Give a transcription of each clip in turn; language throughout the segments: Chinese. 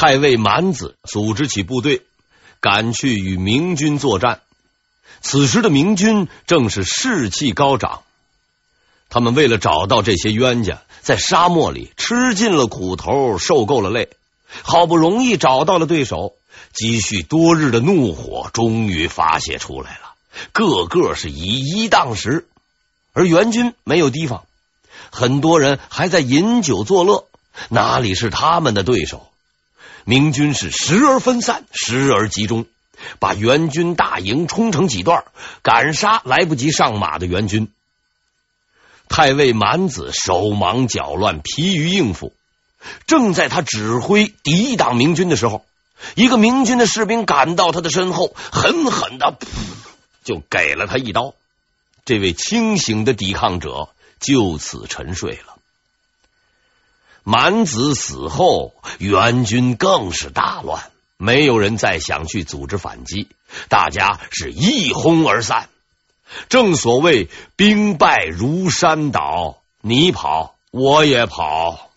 太尉蛮子组织起部队，赶去与明军作战。此时的明军正是士气高涨，他们为了找到这些冤家，在沙漠里吃尽了苦头，受够了累，好不容易找到了对手，积蓄多日的怒火终于发泄出来了，个个是以一当十。而援军没有提防，很多人还在饮酒作乐，哪里是他们的对手？明军是时而分散，时而集中。把援军大营冲成几段，赶杀来不及上马的援军。太尉满子手忙脚乱，疲于应付。正在他指挥抵挡明军的时候，一个明军的士兵赶到他的身后，狠狠的就给了他一刀。这位清醒的抵抗者就此沉睡了。满子死后，援军更是大乱。没有人再想去组织反击，大家是一哄而散。正所谓兵败如山倒，你跑我也跑。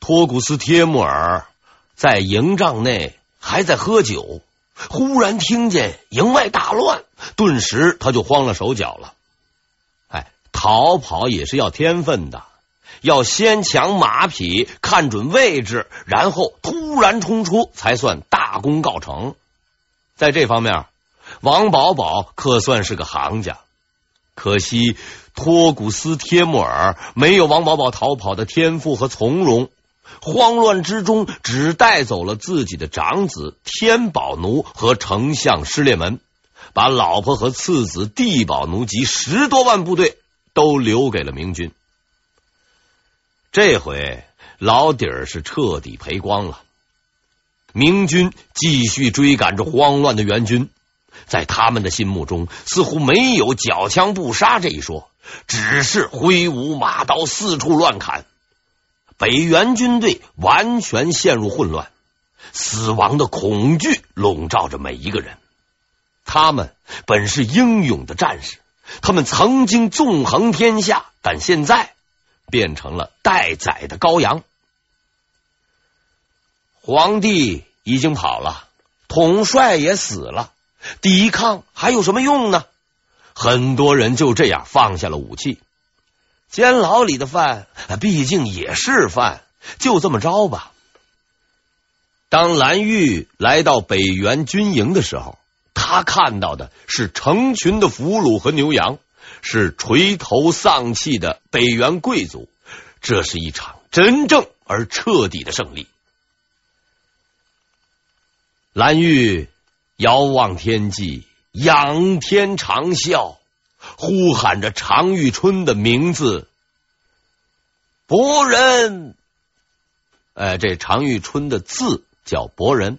托古斯帖木儿在营帐内还在喝酒，忽然听见营外大乱，顿时他就慌了手脚了。哎，逃跑也是要天分的。要先抢马匹，看准位置，然后突然冲出，才算大功告成。在这方面，王保保可算是个行家。可惜托古斯帖木儿没有王保保逃跑的天赋和从容，慌乱之中只带走了自己的长子天宝奴和丞相失烈门，把老婆和次子地宝奴及十多万部队都留给了明军。这回老底儿是彻底赔光了。明军继续追赶着慌乱的援军，在他们的心目中，似乎没有缴枪不杀这一说，只是挥舞马刀四处乱砍。北元军队完全陷入混乱，死亡的恐惧笼罩着每一个人。他们本是英勇的战士，他们曾经纵横天下，但现在。变成了待宰的羔羊。皇帝已经跑了，统帅也死了，抵抗还有什么用呢？很多人就这样放下了武器。监牢里的饭毕竟也是饭，就这么着吧。当蓝玉来到北原军营的时候，他看到的是成群的俘虏和牛羊。是垂头丧气的北元贵族，这是一场真正而彻底的胜利。蓝玉遥望天际，仰天长啸，呼喊着常遇春的名字。伯仁，呃，这常遇春的字叫伯仁。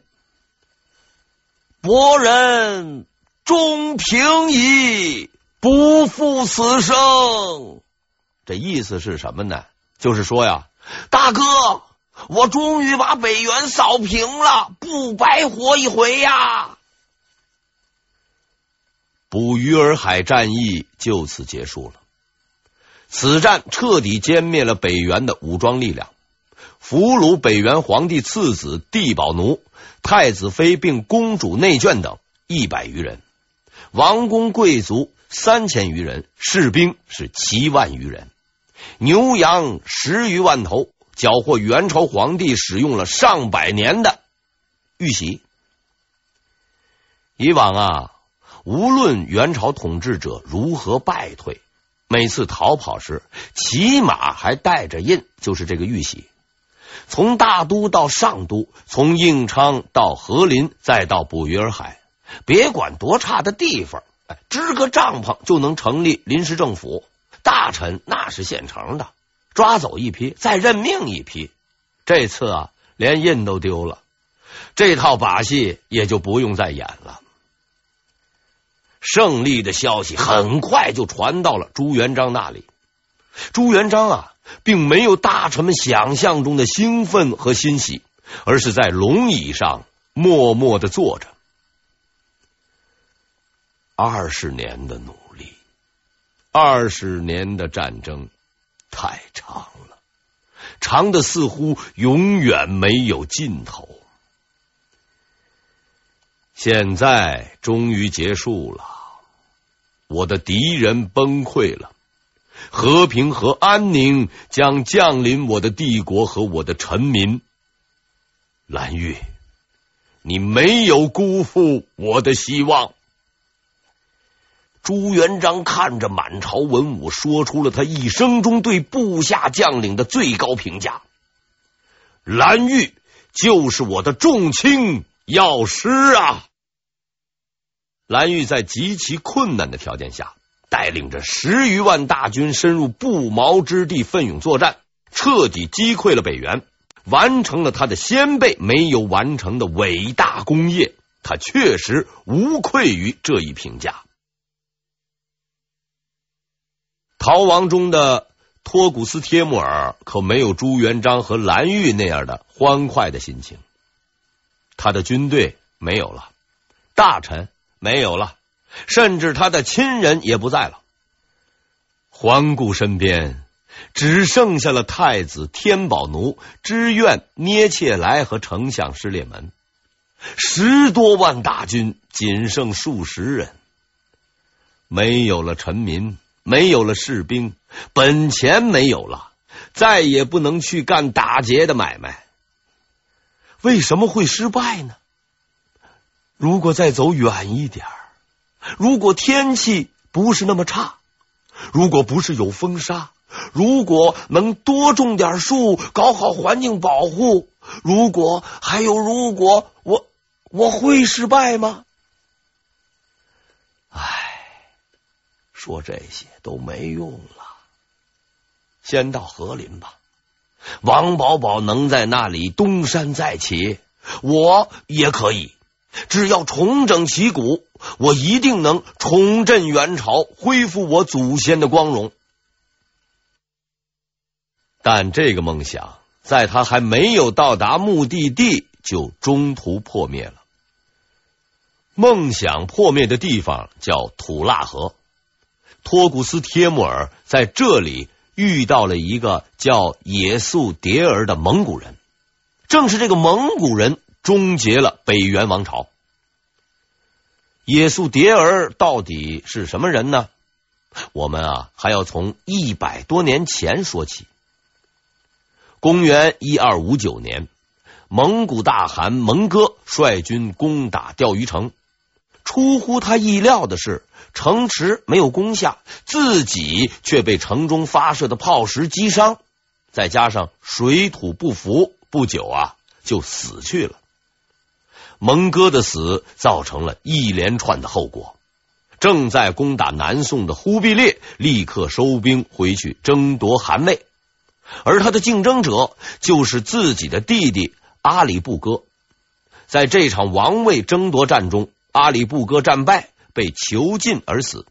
伯仁，终平矣。不负此生，这意思是什么呢？就是说呀，大哥，我终于把北原扫平了，不白活一回呀！捕鱼儿海战役就此结束了。此战彻底歼灭了北原的武装力量，俘虏北原皇帝次子地保奴、太子妃并公主内眷等一百余人，王公贵族。三千余人，士兵是七万余人，牛羊十余万头，缴获元朝皇帝使用了上百年的玉玺。以往啊，无论元朝统治者如何败退，每次逃跑时，起码还带着印，就是这个玉玺。从大都到上都，从应昌到和林，再到捕鱼儿海，别管多差的地方。支个帐篷就能成立临时政府，大臣那是现成的，抓走一批，再任命一批。这次啊，连印都丢了，这套把戏也就不用再演了。胜利的消息很快就传到了朱元璋那里。朱元璋啊，并没有大臣们想象中的兴奋和欣喜，而是在龙椅上默默的坐着。二十年的努力，二十年的战争太长了，长的似乎永远没有尽头。现在终于结束了，我的敌人崩溃了，和平和安宁将降临我的帝国和我的臣民。蓝玉，你没有辜负我的希望。朱元璋看着满朝文武，说出了他一生中对部下将领的最高评价：蓝玉就是我的重卿。药师啊！蓝玉在极其困难的条件下，带领着十余万大军深入不毛之地，奋勇作战，彻底击溃了北元，完成了他的先辈没有完成的伟大功业。他确实无愧于这一评价。逃亡中的托古斯帖木儿可没有朱元璋和蓝玉那样的欢快的心情。他的军队没有了，大臣没有了，甚至他的亲人也不在了。环顾身边，只剩下了太子天宝奴、知院捏切来和丞相失烈门，十多万大军仅剩数十人，没有了臣民，没有了士兵，本钱没有了，再也不能去干打劫的买卖。为什么会失败呢？如果再走远一点，如果天气不是那么差，如果不是有风沙，如果能多种点树，搞好环境保护，如果还有如果，我我会失败吗？说这些都没用了。先到和林吧。王宝宝能在那里东山再起，我也可以。只要重整旗鼓，我一定能重振元朝，恢复我祖先的光荣。但这个梦想，在他还没有到达目的地，就中途破灭了。梦想破灭的地方叫吐腊河，托古斯帖木儿在这里。遇到了一个叫也速迭儿的蒙古人，正是这个蒙古人终结了北元王朝。也速迭儿到底是什么人呢？我们啊还要从一百多年前说起。公元一二五九年，蒙古大汗蒙哥率军攻打钓鱼城，出乎他意料的是。城池没有攻下，自己却被城中发射的炮石击伤，再加上水土不服，不久啊就死去了。蒙哥的死造成了一连串的后果。正在攻打南宋的忽必烈立刻收兵回去争夺汗位，而他的竞争者就是自己的弟弟阿里不哥。在这场王位争夺战中，阿里不哥战败。被囚禁而死，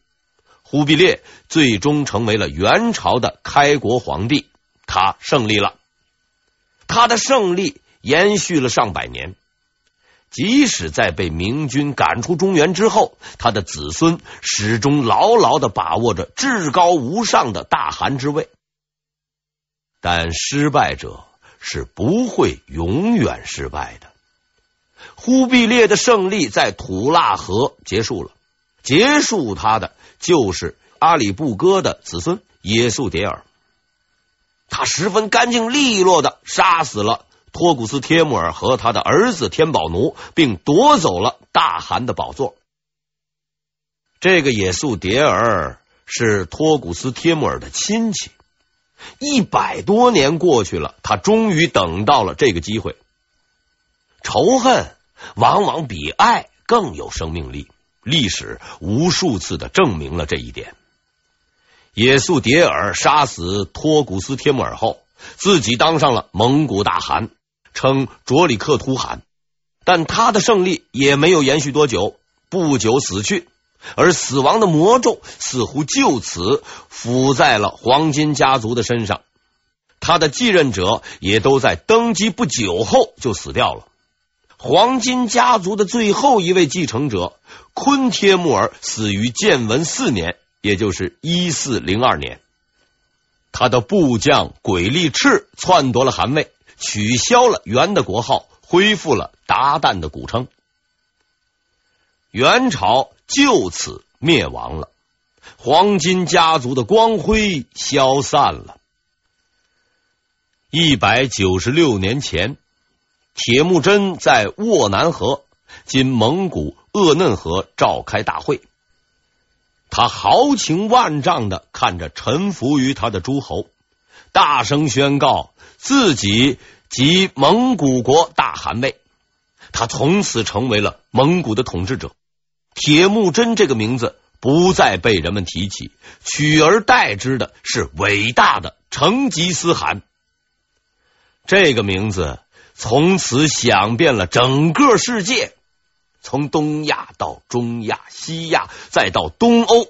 忽必烈最终成为了元朝的开国皇帝，他胜利了。他的胜利延续了上百年，即使在被明军赶出中原之后，他的子孙始终牢牢的把握着至高无上的大汗之位。但失败者是不会永远失败的。忽必烈的胜利在土腊河结束了。结束他的就是阿里不哥的子孙也速迭儿，他十分干净利落的杀死了托古斯帖木儿和他的儿子天宝奴，并夺走了大汗的宝座。这个也速迭儿是托古斯帖木儿的亲戚，一百多年过去了，他终于等到了这个机会。仇恨往往比爱更有生命力。历史无数次的证明了这一点。也速迭儿杀死托古斯帖木儿后，自己当上了蒙古大汗，称卓里克图汗。但他的胜利也没有延续多久，不久死去，而死亡的魔咒似乎就此附在了黄金家族的身上。他的继任者也都在登基不久后就死掉了。黄金家族的最后一位继承者坤帖木儿死于建文四年，也就是一四零二年。他的部将鬼力赤篡夺了汗位，取消了元的国号，恢复了韃靼的古称。元朝就此灭亡了，黄金家族的光辉消散了。一百九十六年前，铁木真在斡南河（今蒙古鄂嫩河）召开大会。他豪情万丈的看着臣服于他的诸侯，大声宣告自己即蒙古国大汗位。他从此成为了蒙古的统治者。铁木真这个名字不再被人们提起，取而代之的是伟大的成吉思汗。这个名字从此响遍了整个世界。从东亚到中亚、西亚，再到东欧，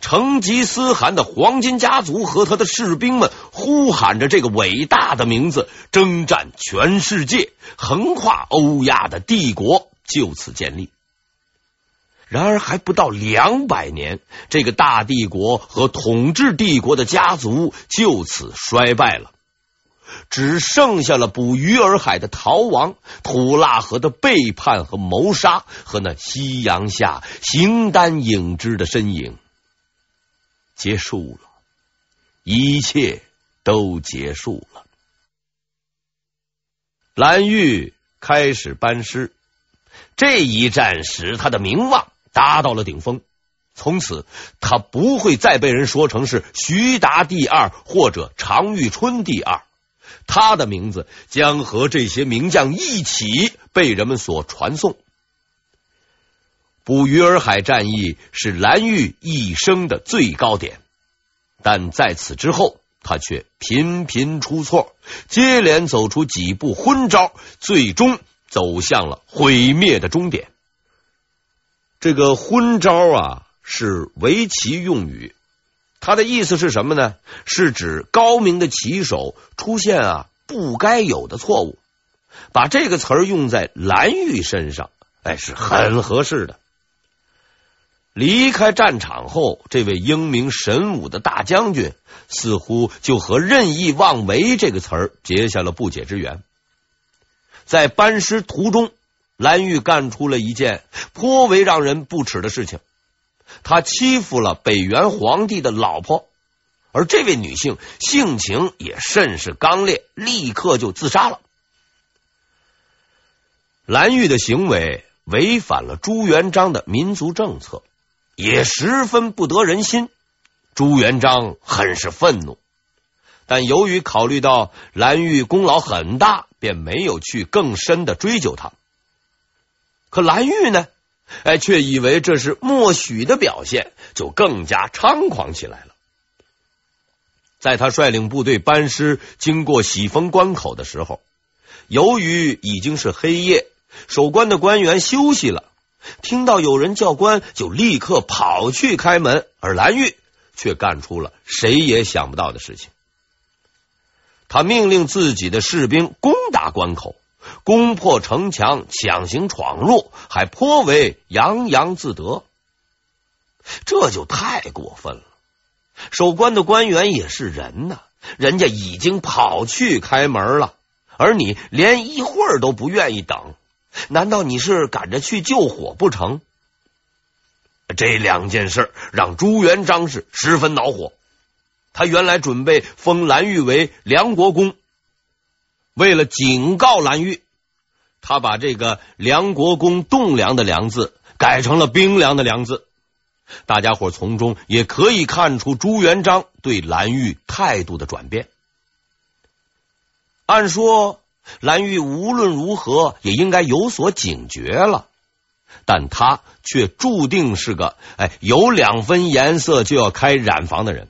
成吉思汗的黄金家族和他的士兵们呼喊着这个伟大的名字，征战全世界，横跨欧亚的帝国就此建立。然而，还不到两百年，这个大帝国和统治帝国的家族就此衰败了。只剩下了捕鱼儿海的逃亡，吐纳河的背叛和谋杀，和那夕阳下形单影只的身影。结束了，一切都结束了。蓝玉开始班师，这一战使他的名望达到了顶峰。从此，他不会再被人说成是徐达第二或者常遇春第二。他的名字将和这些名将一起被人们所传颂。捕鱼儿海战役是蓝玉一生的最高点，但在此之后，他却频频出错，接连走出几步昏招，最终走向了毁灭的终点。这个昏招啊，是围棋用语。他的意思是什么呢？是指高明的棋手出现啊不该有的错误。把这个词儿用在蓝玉身上，哎，是很合适的。离开战场后，这位英明神武的大将军似乎就和任意妄为这个词儿结下了不解之缘。在班师途中，蓝玉干出了一件颇为让人不齿的事情。他欺负了北元皇帝的老婆，而这位女性性情也甚是刚烈，立刻就自杀了。蓝玉的行为违反了朱元璋的民族政策，也十分不得人心。朱元璋很是愤怒，但由于考虑到蓝玉功劳很大，便没有去更深的追究他。可蓝玉呢？哎，却以为这是默许的表现，就更加猖狂起来了。在他率领部队班师经过喜峰关口的时候，由于已经是黑夜，守关的官员休息了，听到有人叫关，就立刻跑去开门。而蓝玉却干出了谁也想不到的事情，他命令自己的士兵攻打关口。攻破城墙，强行闯入，还颇为洋洋自得，这就太过分了。守关的官员也是人呐，人家已经跑去开门了，而你连一会儿都不愿意等，难道你是赶着去救火不成？这两件事让朱元璋是十分恼火。他原来准备封蓝玉为凉国公。为了警告蓝玉，他把这个“梁国公”栋梁的“梁”字改成了冰凉的“凉”字。大家伙从中也可以看出朱元璋对蓝玉态度的转变。按说蓝玉无论如何也应该有所警觉了，但他却注定是个哎有两分颜色就要开染房的人，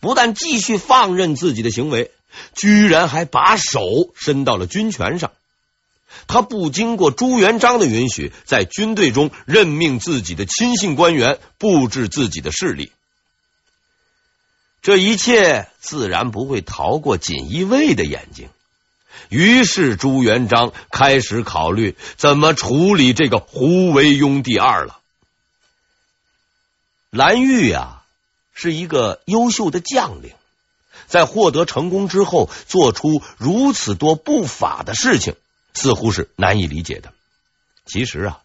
不但继续放任自己的行为。居然还把手伸到了军权上，他不经过朱元璋的允许，在军队中任命自己的亲信官员，布置自己的势力。这一切自然不会逃过锦衣卫的眼睛，于是朱元璋开始考虑怎么处理这个胡惟庸第二了。蓝玉啊，是一个优秀的将领。在获得成功之后，做出如此多不法的事情，似乎是难以理解的。其实啊，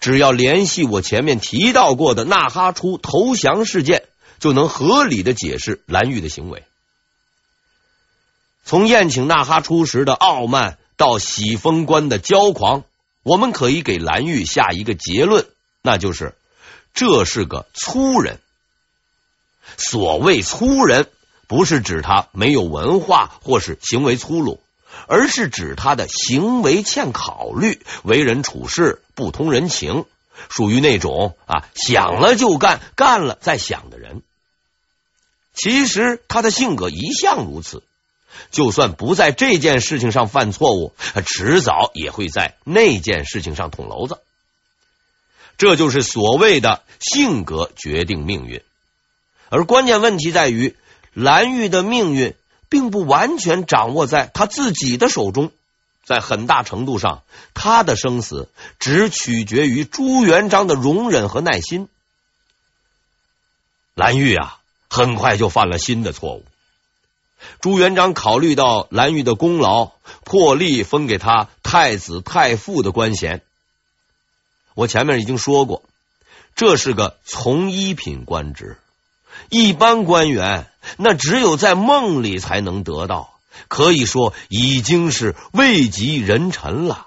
只要联系我前面提到过的纳哈出投降事件，就能合理的解释蓝玉的行为。从宴请纳哈出时的傲慢到喜封官的骄狂，我们可以给蓝玉下一个结论，那就是这是个粗人。所谓粗人，不是指他没有文化或是行为粗鲁，而是指他的行为欠考虑，为人处事不通人情，属于那种啊想了就干，干了再想的人。其实他的性格一向如此，就算不在这件事情上犯错误，迟早也会在那件事情上捅娄子。这就是所谓的性格决定命运。而关键问题在于，蓝玉的命运并不完全掌握在他自己的手中，在很大程度上，他的生死只取决于朱元璋的容忍和耐心。蓝玉啊，很快就犯了新的错误。朱元璋考虑到蓝玉的功劳，破例封给他太子太傅的官衔。我前面已经说过，这是个从一品官职。一般官员那只有在梦里才能得到，可以说已经是位极人臣了。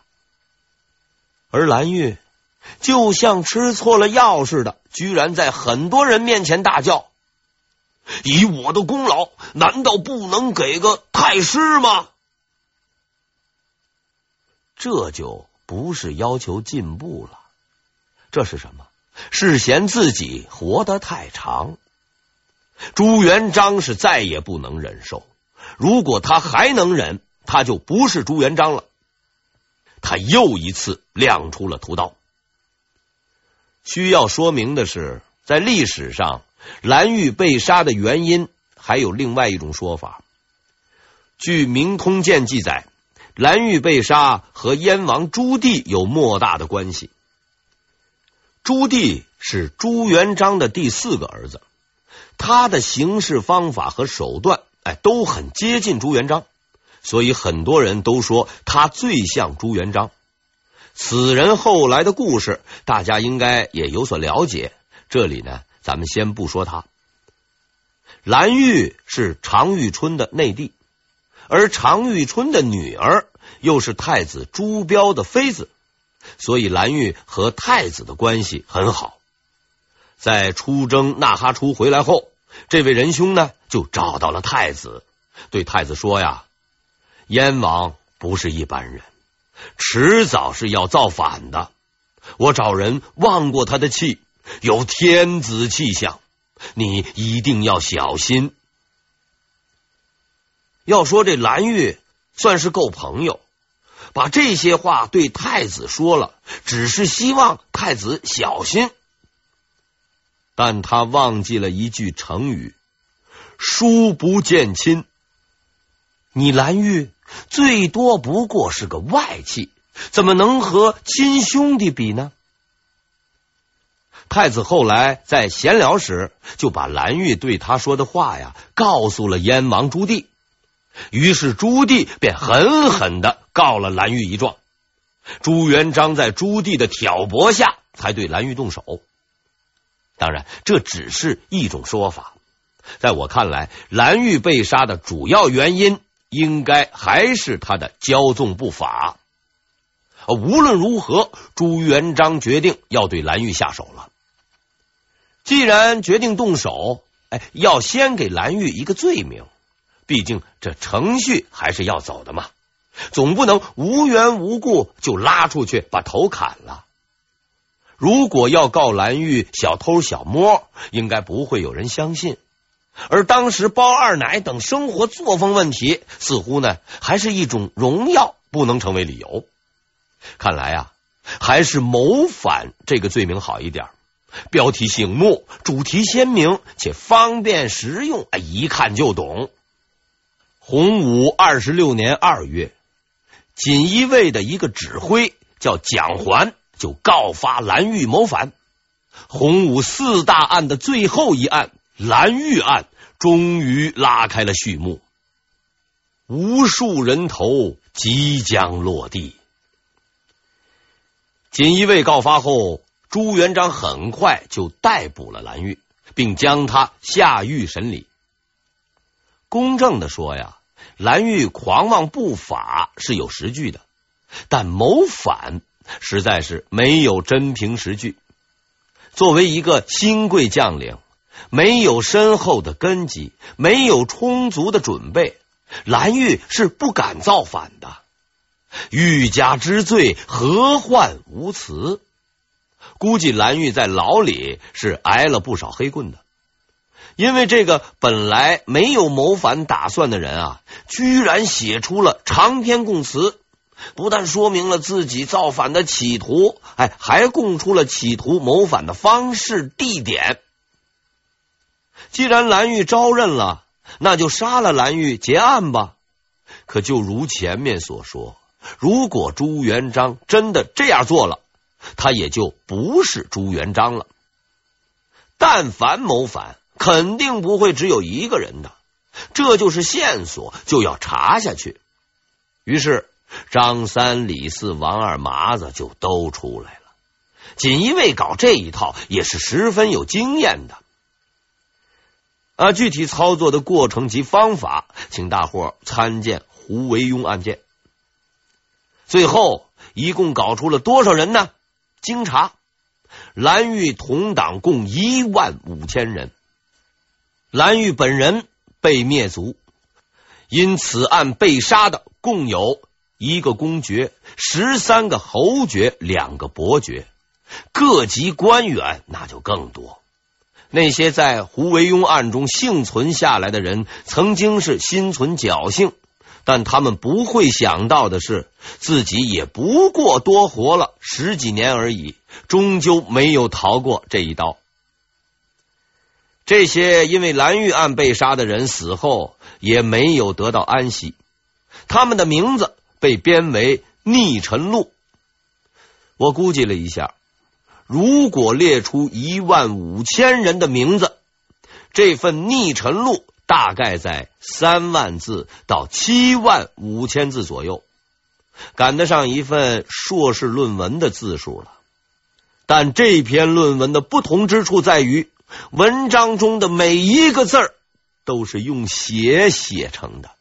而蓝玉就像吃错了药似的，居然在很多人面前大叫：“以我的功劳，难道不能给个太师吗？”这就不是要求进步了，这是什么？是嫌自己活得太长。朱元璋是再也不能忍受，如果他还能忍，他就不是朱元璋了。他又一次亮出了屠刀。需要说明的是，在历史上，蓝玉被杀的原因还有另外一种说法。据《明通鉴》记载，蓝玉被杀和燕王朱棣有莫大的关系。朱棣是朱元璋的第四个儿子。他的行事方法和手段，哎，都很接近朱元璋，所以很多人都说他最像朱元璋。此人后来的故事，大家应该也有所了解。这里呢，咱们先不说他。蓝玉是常遇春的内弟，而常遇春的女儿又是太子朱标的妃子，所以蓝玉和太子的关系很好。在出征纳哈出回来后，这位仁兄呢就找到了太子，对太子说呀：“燕王不是一般人，迟早是要造反的。我找人望过他的气，有天子气象，你一定要小心。”要说这蓝玉算是够朋友，把这些话对太子说了，只是希望太子小心。但他忘记了一句成语：“疏不见亲。”你蓝玉最多不过是个外戚，怎么能和亲兄弟比呢？太子后来在闲聊时，就把蓝玉对他说的话呀，告诉了燕王朱棣。于是朱棣便狠狠的告了蓝玉一状。朱元璋在朱棣的挑拨下，才对蓝玉动手。当然，这只是一种说法。在我看来，蓝玉被杀的主要原因，应该还是他的骄纵不法。无论如何，朱元璋决定要对蓝玉下手了。既然决定动手，哎，要先给蓝玉一个罪名。毕竟这程序还是要走的嘛，总不能无缘无故就拉出去把头砍了。如果要告蓝玉小偷小摸，应该不会有人相信。而当时包二奶等生活作风问题，似乎呢还是一种荣耀，不能成为理由。看来啊，还是谋反这个罪名好一点，标题醒目，主题鲜明，且方便实用，一看就懂。洪武二十六年二月，锦衣卫的一个指挥叫蒋环。就告发蓝玉谋反，洪武四大案的最后一案蓝玉案，终于拉开了序幕，无数人头即将落地。锦衣卫告发后，朱元璋很快就逮捕了蓝玉，并将他下狱审理。公正的说呀，蓝玉狂妄不法是有实据的，但谋反实在是没有真凭实据。作为一个新贵将领，没有深厚的根基，没有充足的准备，蓝玉是不敢造反的。欲加之罪，何患无辞？估计蓝玉在牢里是挨了不少黑棍的，因为这个本来没有谋反打算的人啊，居然写出了长篇供词，不但说明了自己造反的企图，哎，还供出了企图谋反的方式、地点。既然蓝玉招认了，那就杀了蓝玉结案吧。可就如前面所说。如果朱元璋真的这样做了，他也就不是朱元璋了。但凡谋反，肯定不会只有一个人的，这就是线索，就要查下去。于是张三、李四、王二麻子就都出来了。锦衣卫搞这一套也是十分有经验的。啊，具体操作的过程及方法，请大伙参见胡惟庸案件。最后一共搞出了多少人呢？经查，蓝玉同党共一万五千人。蓝玉本人被灭族，因此案被杀的共有一个公爵、十三个侯爵、两个伯爵，各级官员那就更多。那些在胡惟庸案中幸存下来的人，曾经是心存侥幸。但他们不会想到的是，自己也不过多活了十几年而已，终究没有逃过这一刀。这些因为蓝玉案被杀的人死后也没有得到安息，他们的名字被编为逆臣录。我估计了一下，如果列出一万五千人的名字，这份逆臣录。大概在三万字到七万五千字左右，赶得上一份硕士论文的字数了。但这篇论文的不同之处在于，文章中的每一个字儿都是用血写成的。